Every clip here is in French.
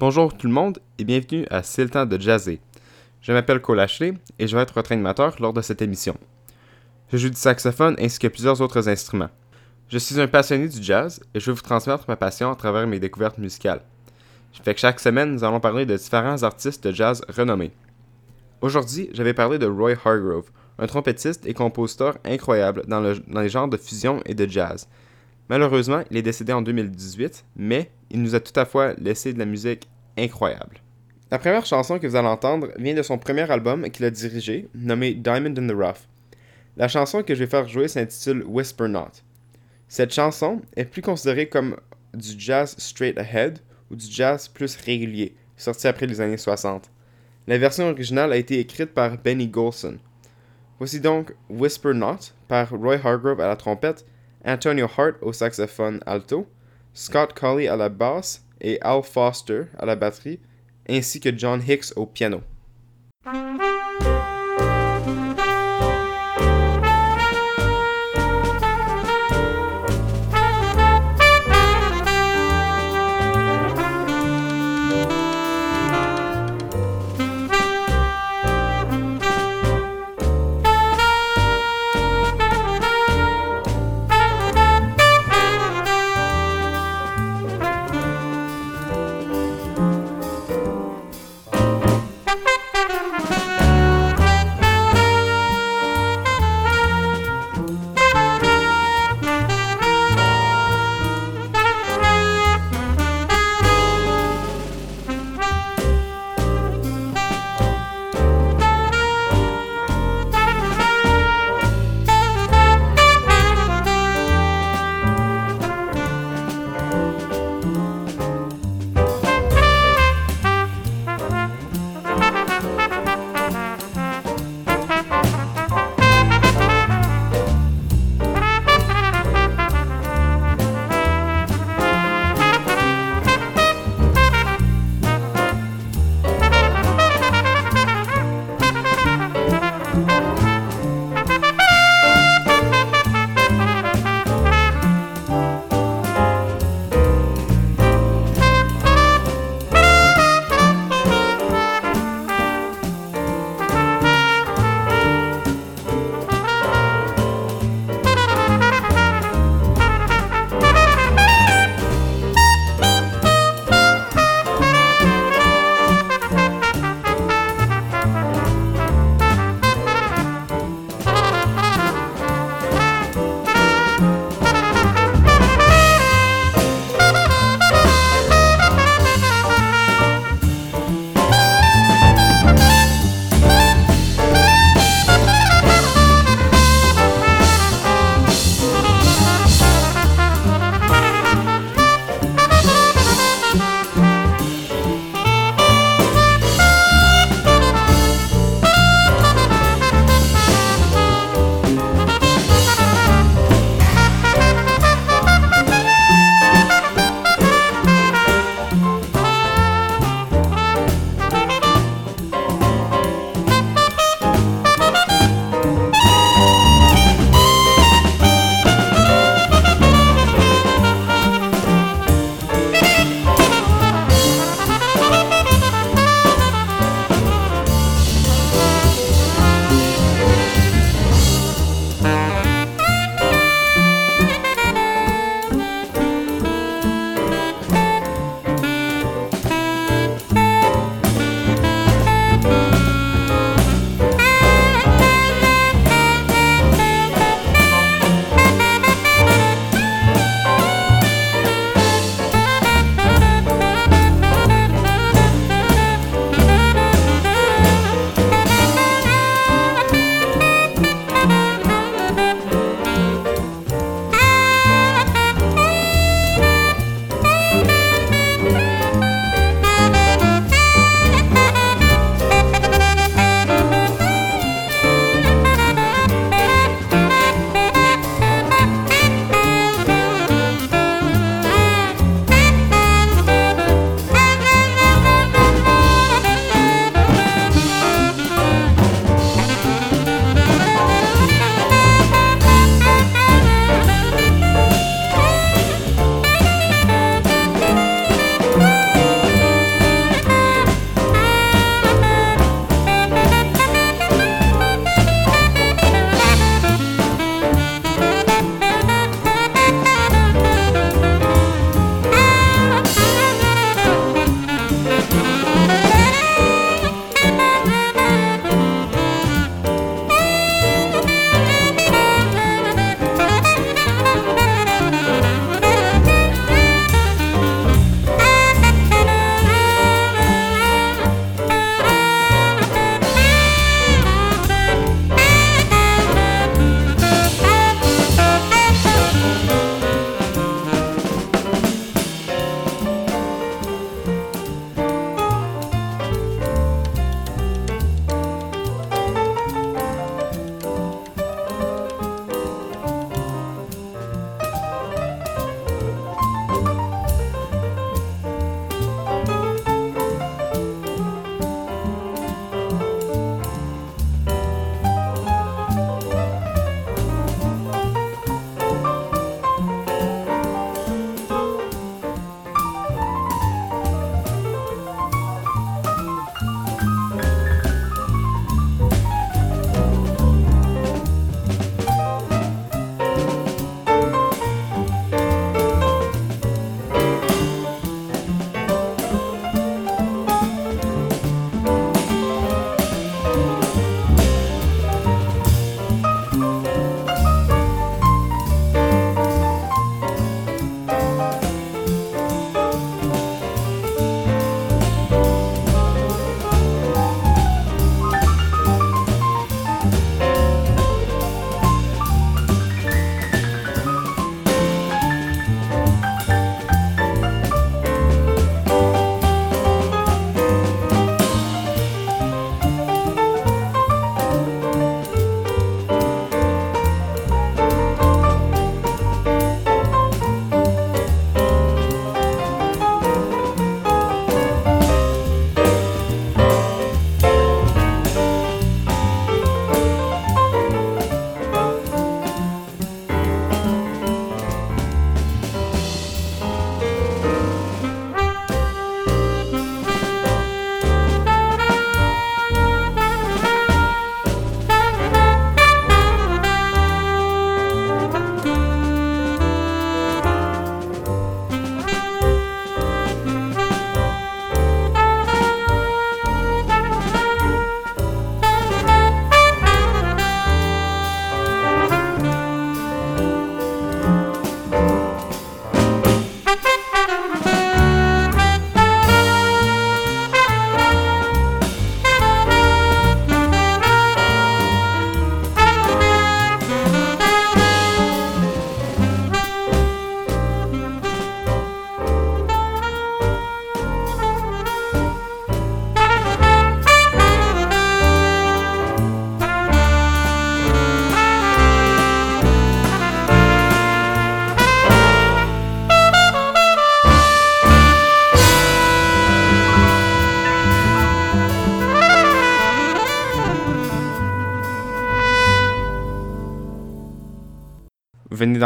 Bonjour tout le monde et bienvenue à C'est le temps de jazzer. Je m'appelle Cole Ashley et je vais être votre animateur lors de cette émission. Je joue du saxophone ainsi que plusieurs autres instruments. Je suis un passionné du jazz et je vais vous transmettre ma passion à travers mes découvertes musicales. Fait que chaque semaine, nous allons parler de différents artistes de jazz renommés. Aujourd'hui, je vais parler de Roy Hargrove, un trompettiste et compositeur incroyable dans les genres de fusion et de jazz. Malheureusement, il est décédé en 2018, mais il nous a tout à fois laissé de la musique incroyable. La première chanson que vous allez entendre vient de son premier album qu'il a dirigé, nommé Diamond in the Rough. La chanson que je vais faire jouer s'intitule Whisper Not. Cette chanson est plus considérée comme du jazz straight ahead ou du jazz plus régulier, sorti après les années 60. La version originale a été écrite par Benny Golson. Voici donc Whisper Not par Roy Hargrove à la trompette, Antonio Hart au saxophone alto, Scott Colley à la basse et Al Foster à la batterie, ainsi que John Hicks au piano.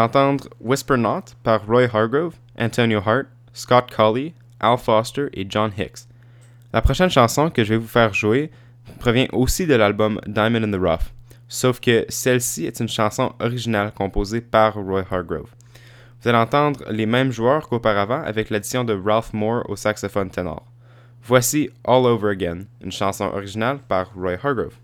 D'entendre Whisper Not par Roy Hargrove, Antonio Hart, Scott Colley, Al Foster et John Hicks. La prochaine chanson que je vais vous faire jouer provient aussi de l'album Diamond in the Rough, sauf que celle-ci est une chanson originale composée par Roy Hargrove. Vous allez entendre les mêmes joueurs qu'auparavant avec l'addition de Ralph Moore au saxophone ténor. Voici All Over Again, une chanson originale par Roy Hargrove.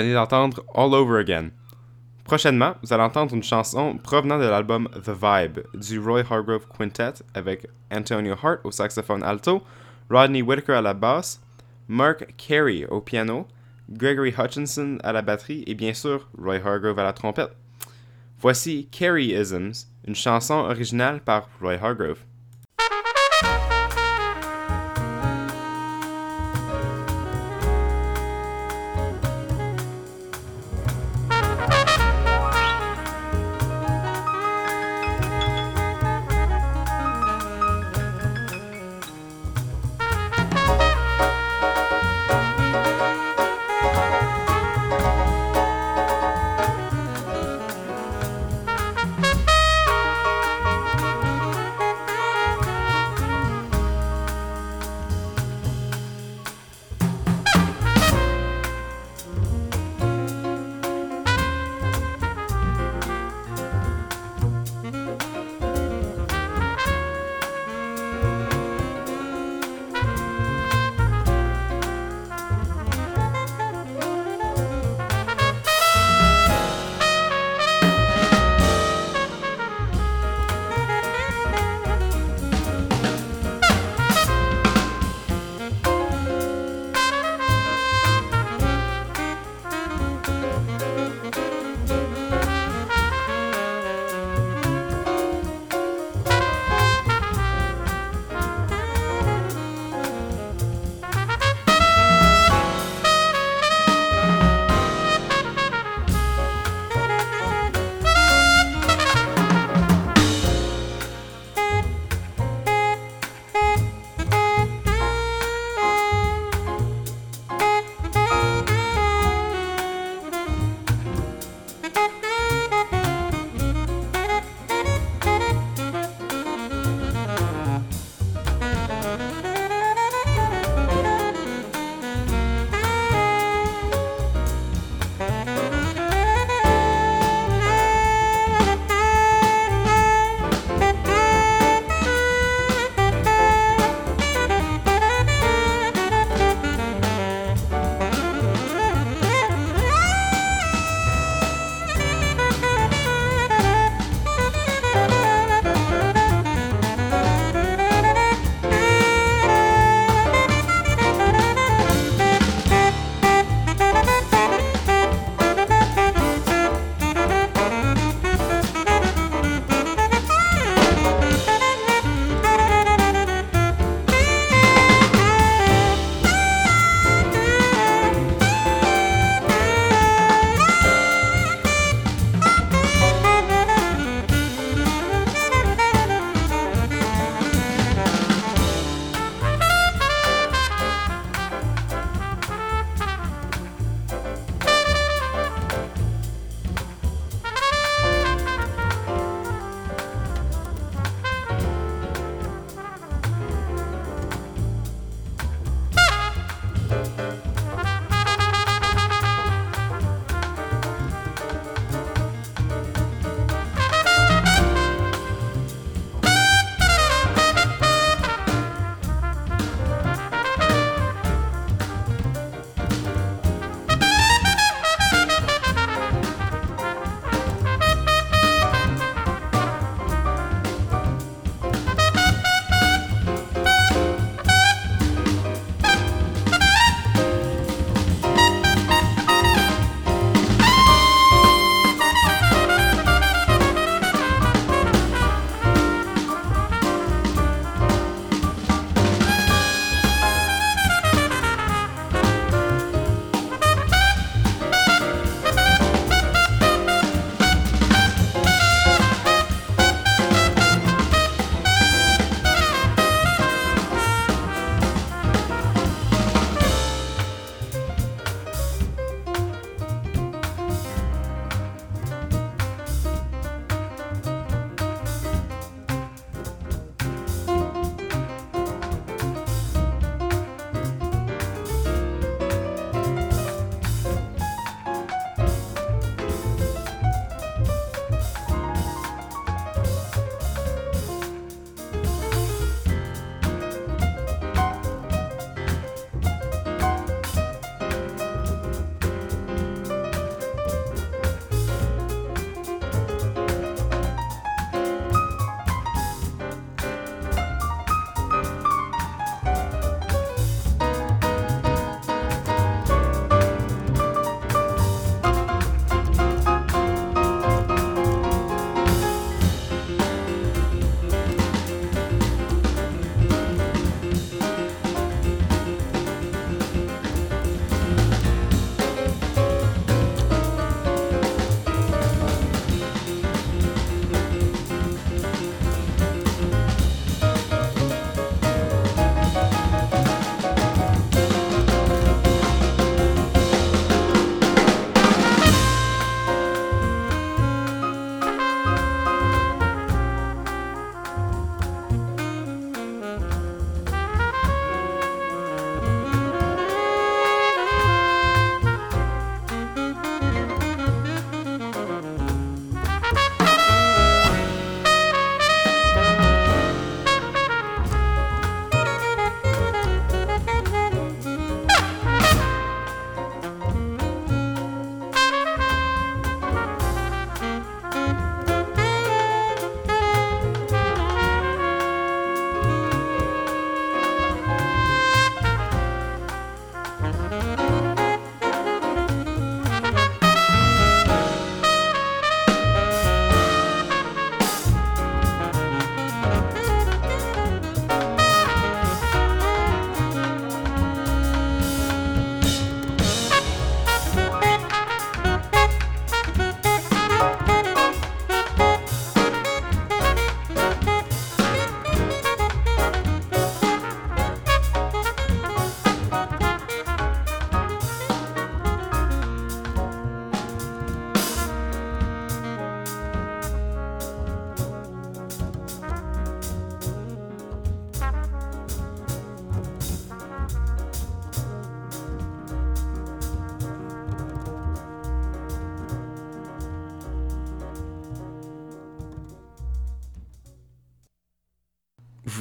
Venez d'entendre All Over Again. Prochainement, vous allez entendre une chanson provenant de l'album The Vibe du Roy Hargrove Quintet avec Antonio Hart au saxophone alto, Rodney Whitaker à la basse, Mark Carey au piano, Gregory Hutchinson à la batterie et bien sûr Roy Hargrove à la trompette. Voici Careyisms, une chanson originale par Roy Hargrove.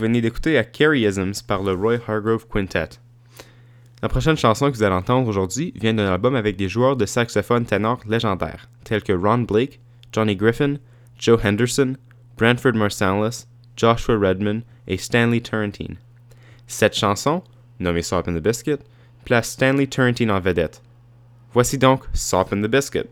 Venez d'écouter à Carryisms par le Roy Hargrove Quintet. La prochaine chanson que vous allez entendre aujourd'hui vient d'un album avec des joueurs de saxophone ténor légendaires, tels que Ron Blake, Johnny Griffin, Joe Henderson, Brantford Marsalis, Joshua Redman et Stanley Turrentine. Cette chanson, nommée Sop in the Biscuit, place Stanley Turrentine en vedette. Voici donc Sop in the Biscuit.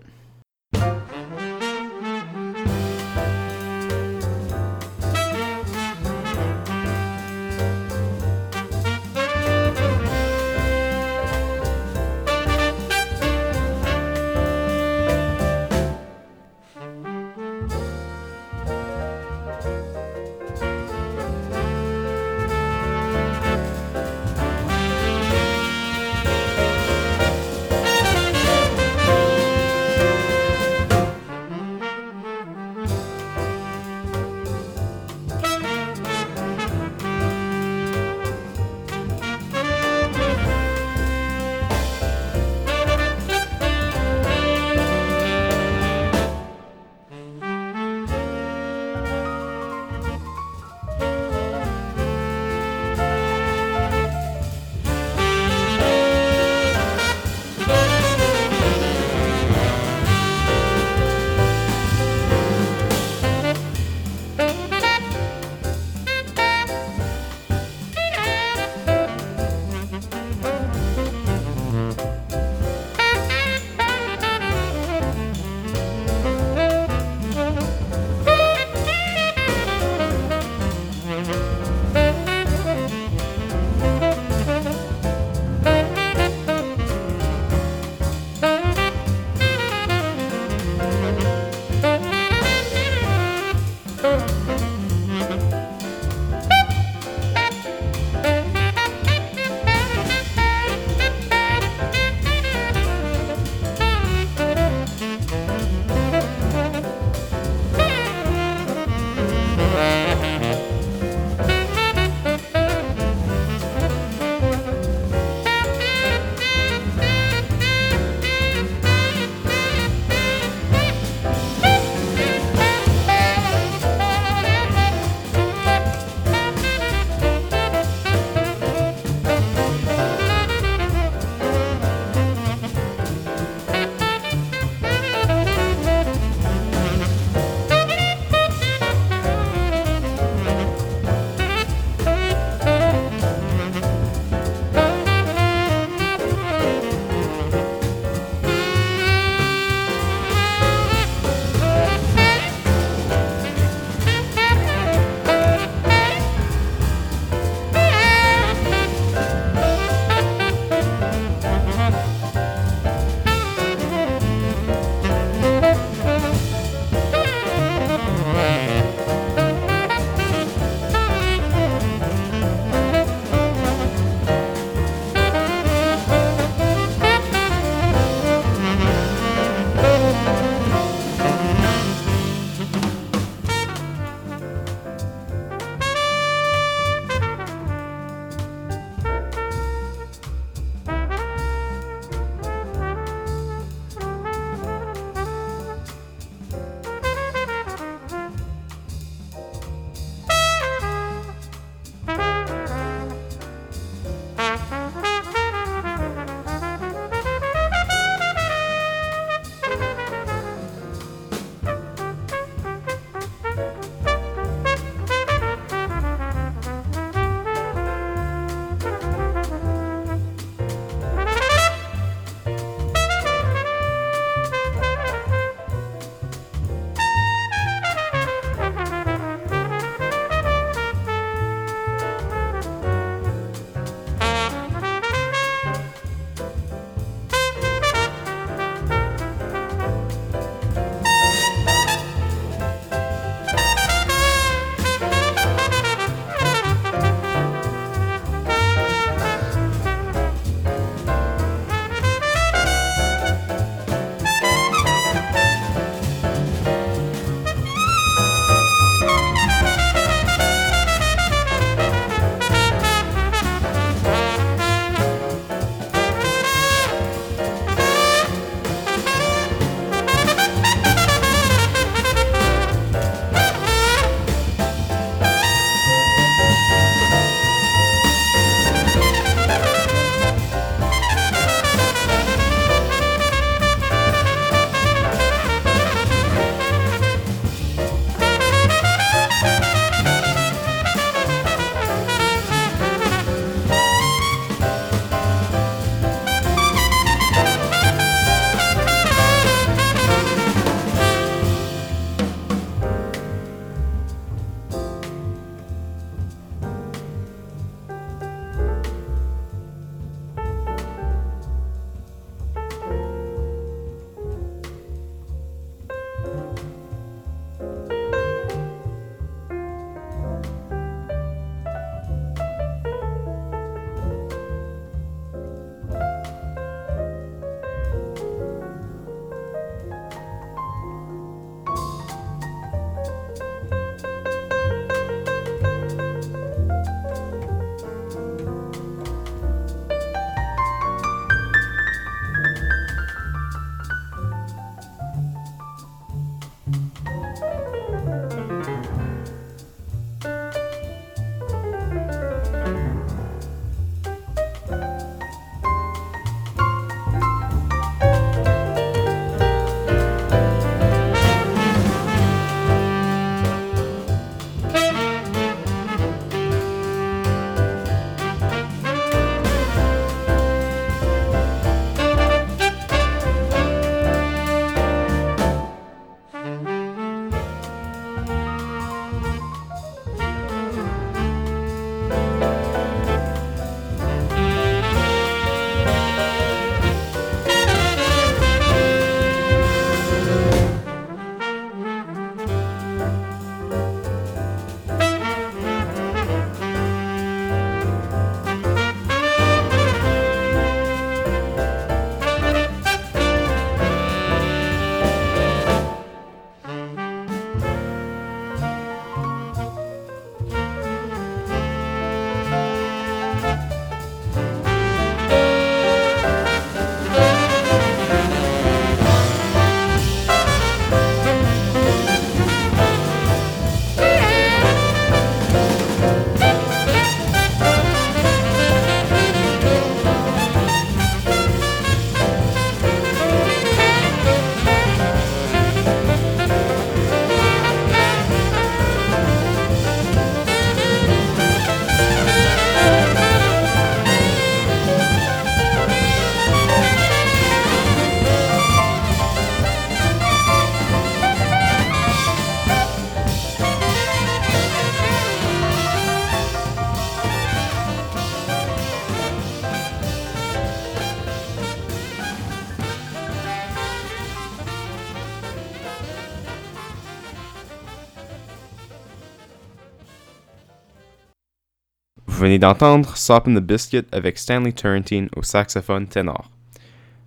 Venez d'entendre Sop in the Biscuit avec Stanley Turrentine au saxophone ténor.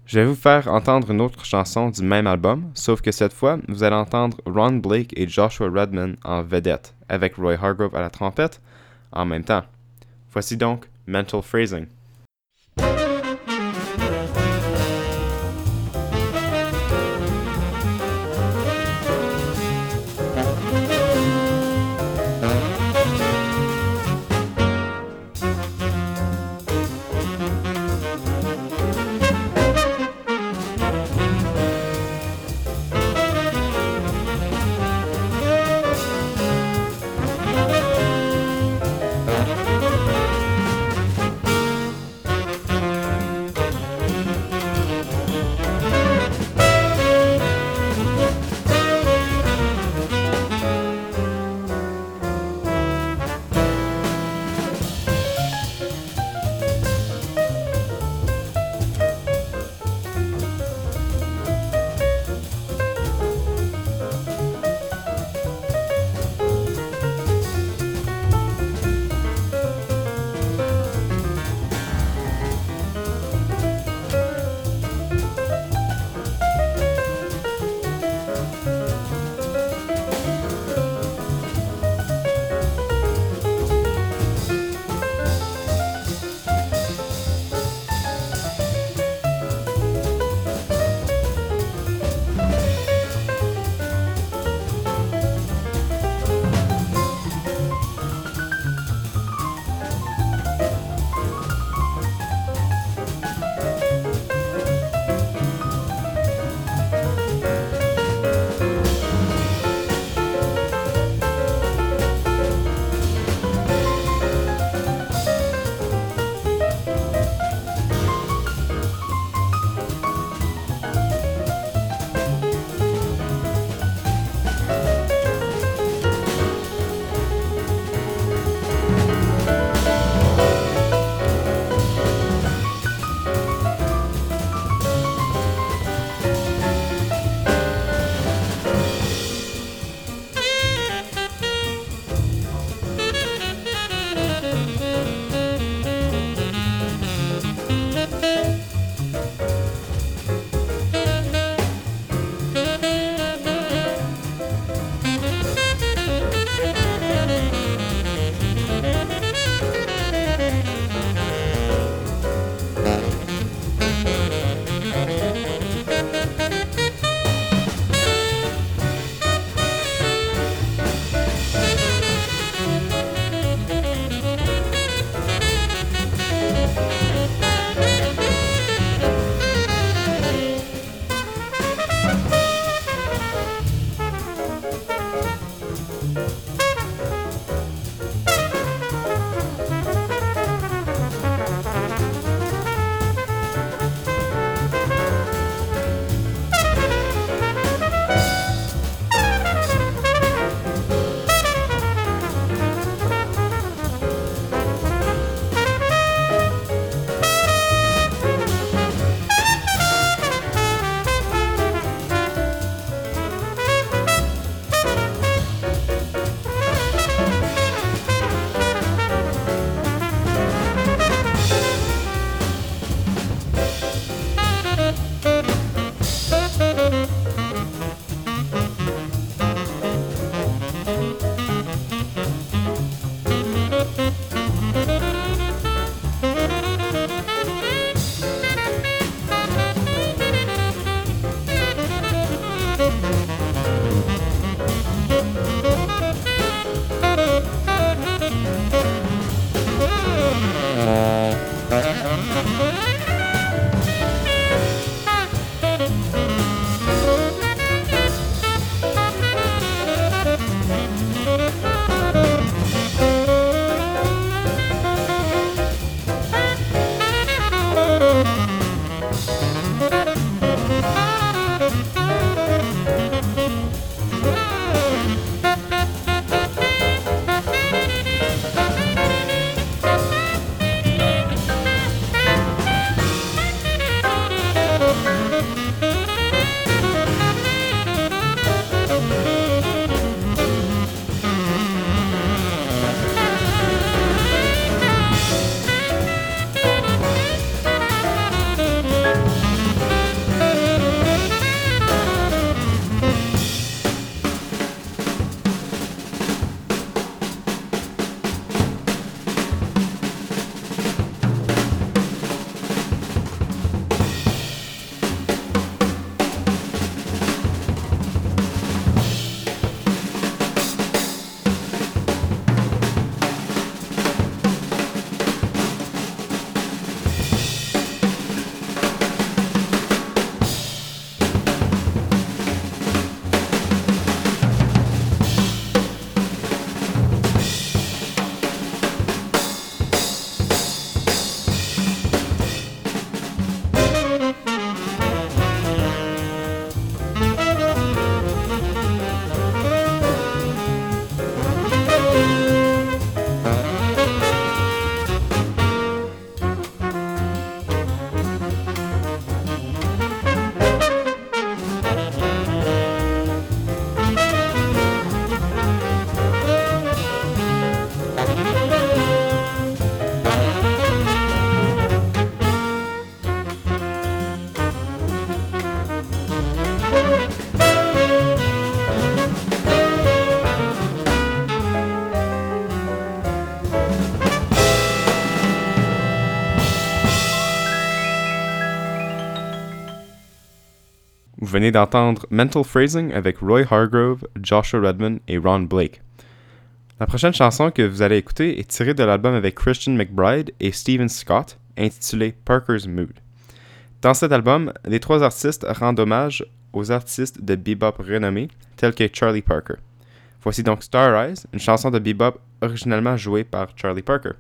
Je vais vous faire entendre une autre chanson du même album, sauf que cette fois, vous allez entendre Ron Blake et Joshua Redman en vedette, avec Roy Hargrove à la trompette en même temps. Voici donc Mental Phrasing. Venez d'entendre Mental Phrasing avec Roy Hargrove, Joshua Redman et Ron Blake. La prochaine chanson que vous allez écouter est tirée de l'album avec Christian McBride et Steven Scott, intitulé Parker's Mood. Dans cet album, les trois artistes rendent hommage aux artistes de bebop renommés, tels que Charlie Parker. Voici donc Star Eyes, une chanson de bebop originellement jouée par Charlie Parker.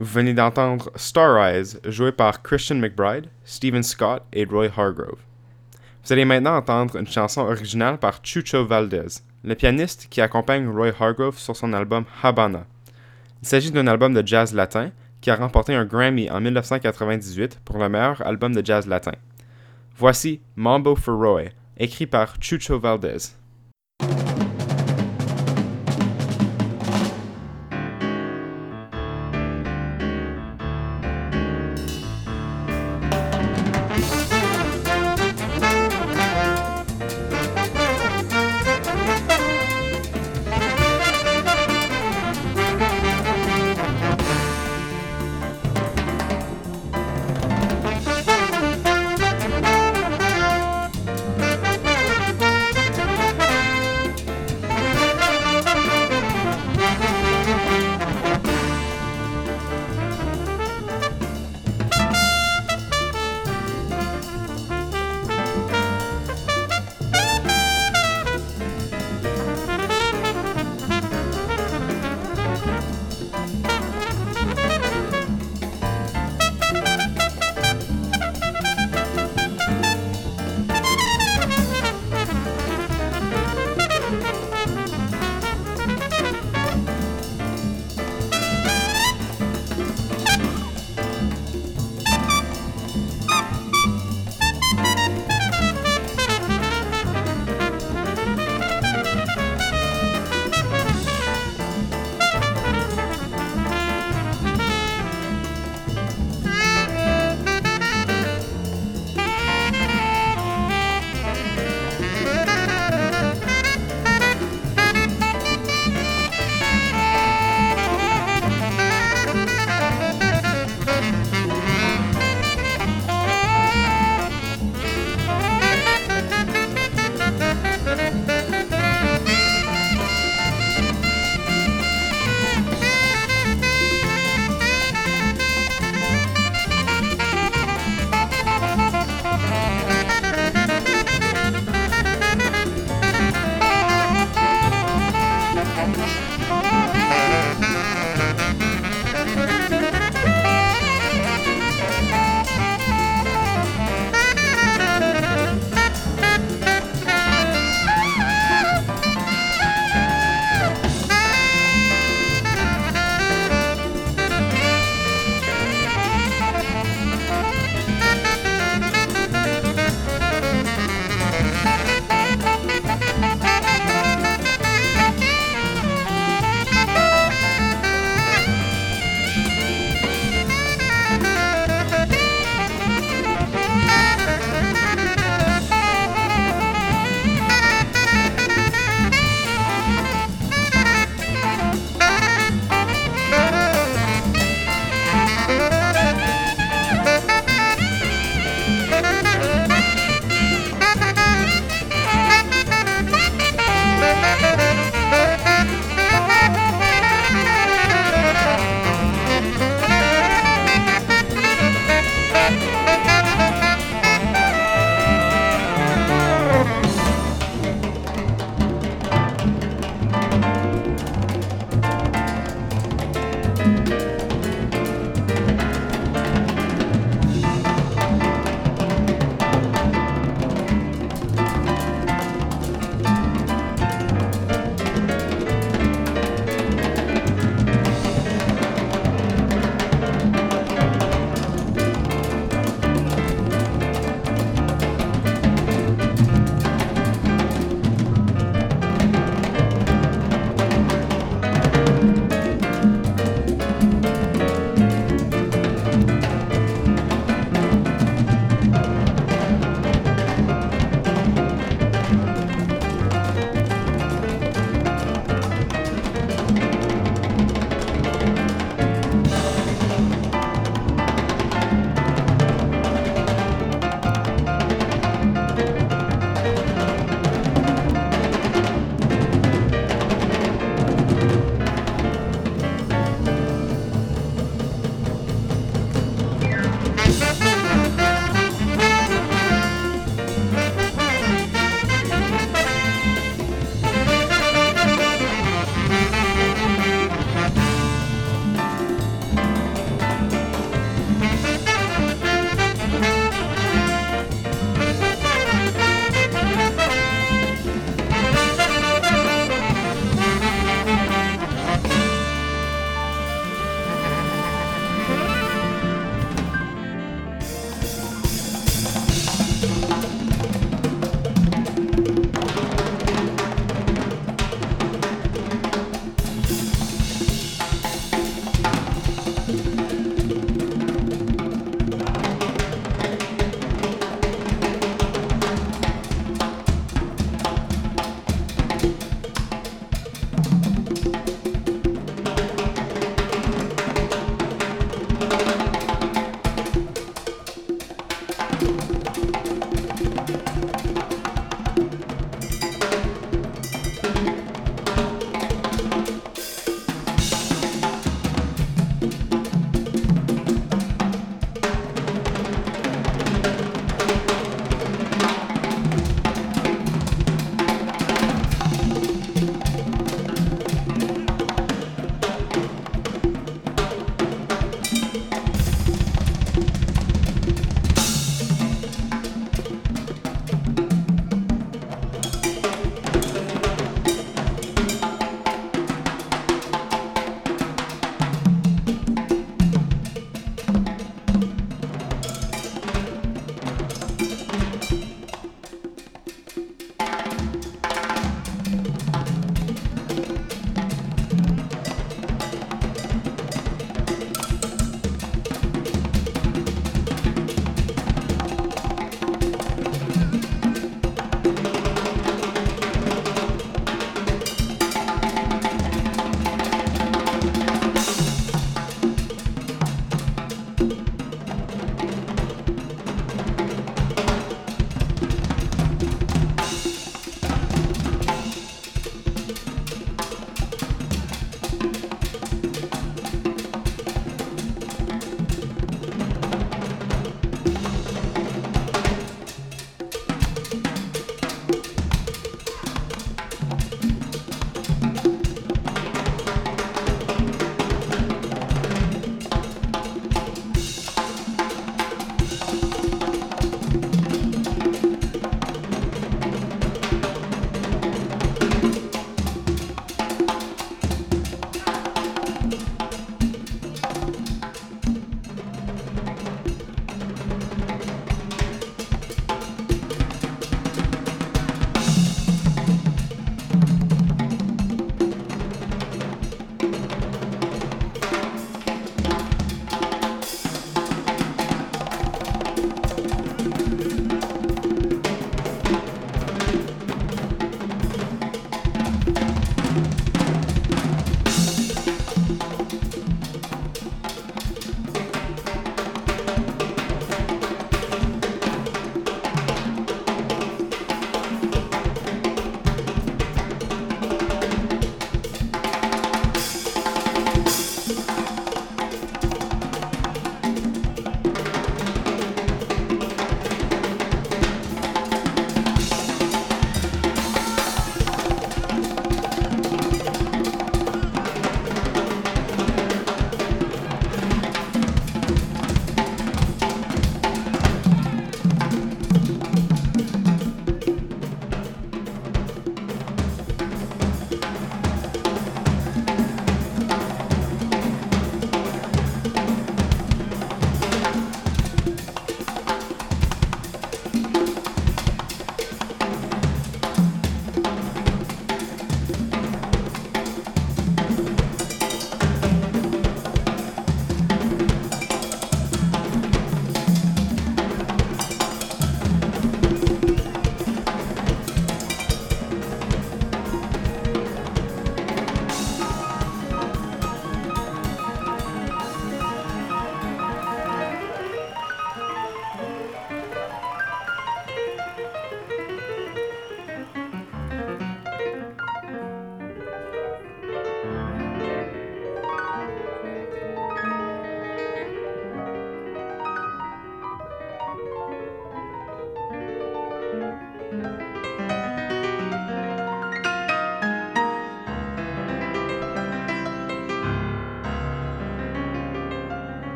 Vous venez d'entendre Star Eyes, joué par Christian McBride, Stephen Scott et Roy Hargrove. Vous allez maintenant entendre une chanson originale par Chucho Valdez, le pianiste qui accompagne Roy Hargrove sur son album Habana. Il s'agit d'un album de jazz latin qui a remporté un Grammy en 1998 pour le meilleur album de jazz latin. Voici Mambo for Roy, écrit par Chucho Valdez.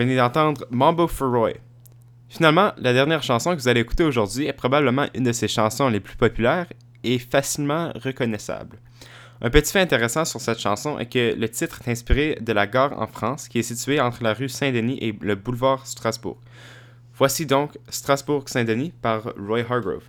Venez d'entendre Mambo for Roy. Finalement, la dernière chanson que vous allez écouter aujourd'hui est probablement une de ses chansons les plus populaires et facilement reconnaissable. Un petit fait intéressant sur cette chanson est que le titre est inspiré de la gare en France qui est située entre la rue Saint-Denis et le boulevard Strasbourg. Voici donc Strasbourg-Saint-Denis par Roy Hargrove.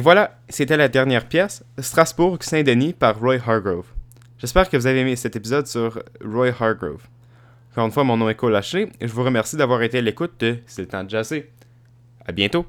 Et voilà, c'était la dernière pièce, Strasbourg-Saint-Denis par Roy Hargrove. J'espère que vous avez aimé cet épisode sur Roy Hargrove. Encore une fois, mon nom est Cole Ashley et je vous remercie d'avoir été à l'écoute de C'est le temps de jazzer. À bientôt!